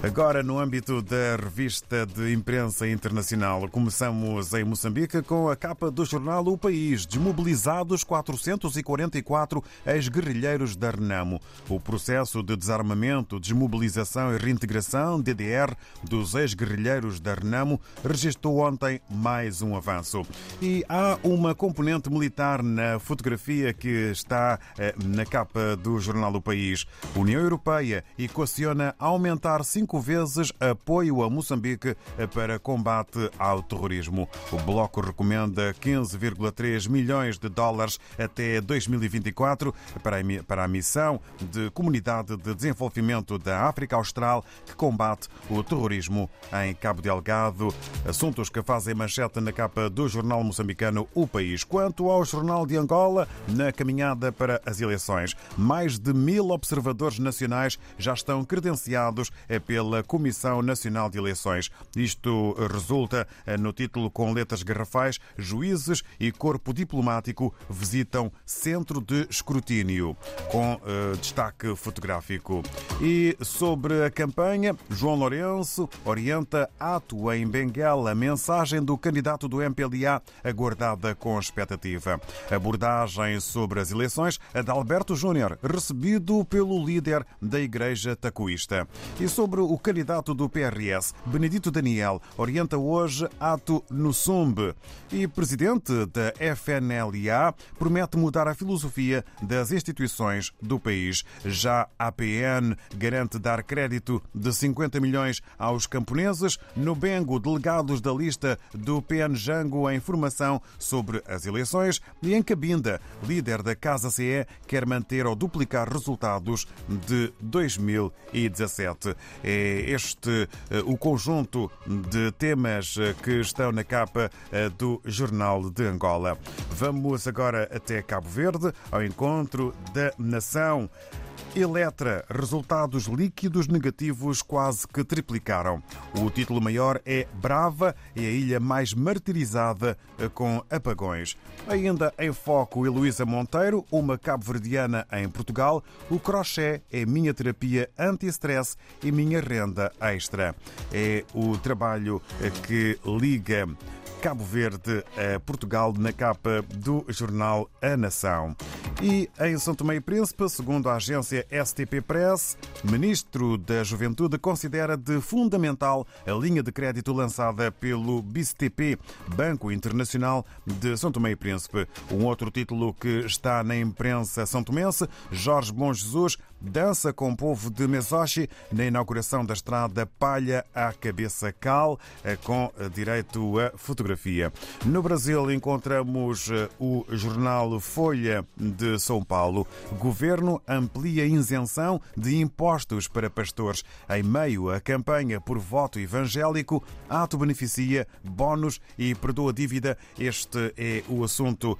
Agora, no âmbito da revista de imprensa internacional, começamos em Moçambique com a capa do jornal O País. Desmobilizados 444 ex-guerrilheiros da Renamo. O processo de desarmamento, desmobilização e reintegração DDR dos ex-guerrilheiros da Renamo registrou ontem mais um avanço. E há uma componente militar na fotografia que está eh, na capa do jornal O País. União Europeia equaciona aumentar cinco vezes apoio a Moçambique para combate ao terrorismo. O Bloco recomenda 15,3 milhões de dólares até 2024 para a missão de Comunidade de Desenvolvimento da África Austral que combate o terrorismo em Cabo Delgado. Assuntos que fazem manchete na capa do jornal moçambicano O País. Quanto ao jornal de Angola, na caminhada para as eleições, mais de mil observadores nacionais já estão credenciados pela pela Comissão Nacional de Eleições. Isto resulta no título com letras garrafais: Juízes e Corpo Diplomático visitam Centro de Escrutínio, com uh, destaque fotográfico. E sobre a campanha, João Lourenço orienta ato em Benguela, mensagem do candidato do MPLA aguardada com expectativa. Abordagem sobre as eleições, Adalberto Júnior, recebido pelo líder da Igreja Tacuísta. E sobre o candidato do PRS, Benedito Daniel, orienta hoje ato no SUMB. E presidente da FNLA promete mudar a filosofia das instituições do país. Já a PN garante dar crédito de 50 milhões aos camponeses. No Bengo, delegados da lista do PN Jango em formação sobre as eleições. E em Cabinda, líder da Casa CE quer manter ou duplicar resultados de 2017. É este eh, o conjunto de temas eh, que estão na capa eh, do Jornal de Angola. Vamos agora até Cabo Verde, ao encontro da nação. Eletra, resultados líquidos negativos quase que triplicaram. O título maior é Brava é a ilha mais martirizada com apagões. Ainda em foco, Heloísa Monteiro, uma cabo-verdiana em Portugal. O crochê é minha terapia anti-stress e minha renda extra. É o trabalho que liga Cabo Verde a Portugal na capa do jornal A Nação. E em São Tomé e Príncipe, segundo a agência STP Press, ministro da Juventude considera de fundamental a linha de crédito lançada pelo BCTP, Banco Internacional de São Tomé e Príncipe. Um outro título que está na imprensa são tomense, Jorge Bom Jesus dança com o povo de Mesochi na inauguração da estrada Palha à Cabeça Cal, com direito a fotografia. No Brasil encontramos o jornal Folha de São Paulo. Governo amplia isenção de impostos para pastores. Em meio à campanha por voto evangélico, ato beneficia bónus e perdoa dívida. Este é o assunto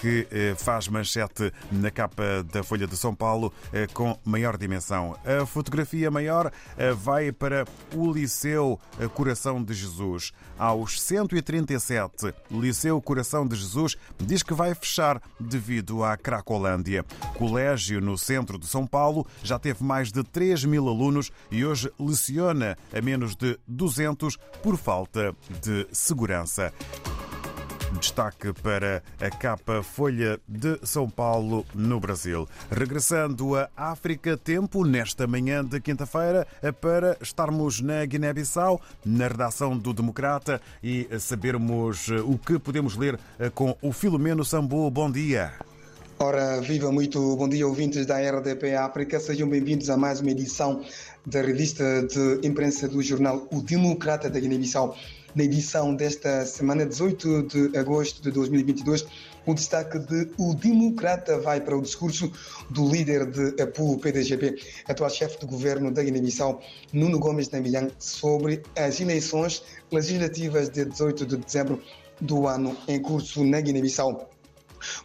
que faz manchete na capa da Folha de São Paulo com maior dimensão. A fotografia maior vai para o Liceu Coração de Jesus. Aos 137, o Liceu Coração de Jesus diz que vai fechar devido à Cracolândia. Colégio no centro de São Paulo já teve mais de 3 mil alunos e hoje leciona a menos de 200 por falta de segurança. Destaque para a capa Folha de São Paulo, no Brasil. Regressando à África, tempo nesta manhã de quinta-feira para estarmos na Guiné-Bissau, na redação do Democrata e sabermos o que podemos ler com o Filomeno Sambu. Bom dia. Ora, viva muito bom dia, ouvintes da RDP África. Sejam bem-vindos a mais uma edição da revista de imprensa do jornal O Democrata da Guiné-Bissau. Na edição desta semana, 18 de agosto de 2022, o destaque de O Democrata vai para o discurso do líder de APU PDGP, atual chefe do governo da Guiné-Bissau, Nuno Gomes Nambilhang, sobre as eleições legislativas de 18 de dezembro do ano em curso na Guiné-Bissau.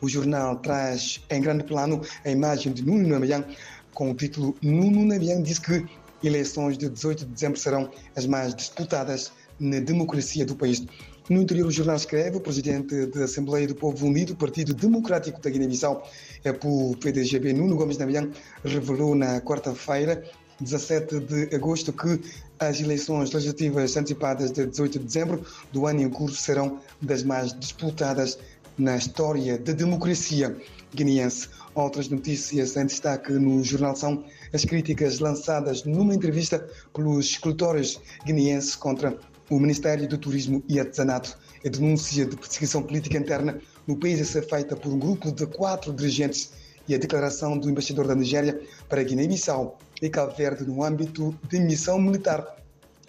O jornal traz em grande plano a imagem de Nuno Nambilhang com o título Nuno Nambilhang diz que eleições de 18 de dezembro serão as mais disputadas na democracia do país. No interior, o jornal escreve: o presidente da Assembleia do Povo Unido, Partido Democrático da Guiné-Bissau, é por PDGB, Nuno Gomes Nabian, revelou na quarta-feira 17 de agosto que as eleições legislativas antecipadas de 18 de dezembro do ano em curso serão das mais disputadas na história da democracia guineense. Outras notícias em destaque no jornal são as críticas lançadas numa entrevista pelos escritores guineenses contra o Ministério do Turismo e Artesanato. A denúncia de perseguição política interna no país a ser feita por um grupo de quatro dirigentes e a declaração do embaixador da Nigéria para Guiné-Bissau e Cabo Verde no âmbito de missão militar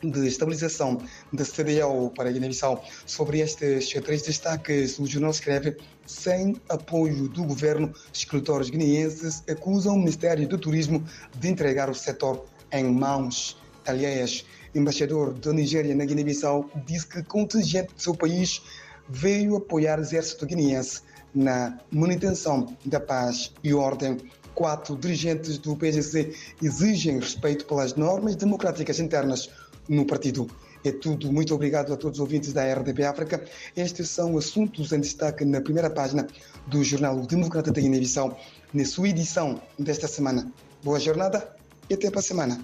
de estabilização da CDAO para Guiné-Bissau. Sobre estes três destaques, o jornal escreve: sem apoio do governo, escritores guineenses acusam o Ministério do Turismo de entregar o setor em mãos alheias. Embaixador da Nigéria na Guiné-Bissau disse que contingente do seu país veio apoiar o exército guineense na manutenção da paz e ordem. Quatro dirigentes do PGC exigem respeito pelas normas democráticas internas no partido. É tudo. Muito obrigado a todos os ouvintes da RDP África. Estes são assuntos em destaque na primeira página do jornal Democrata da Guiné-Bissau, na sua edição desta semana. Boa jornada e até para a semana.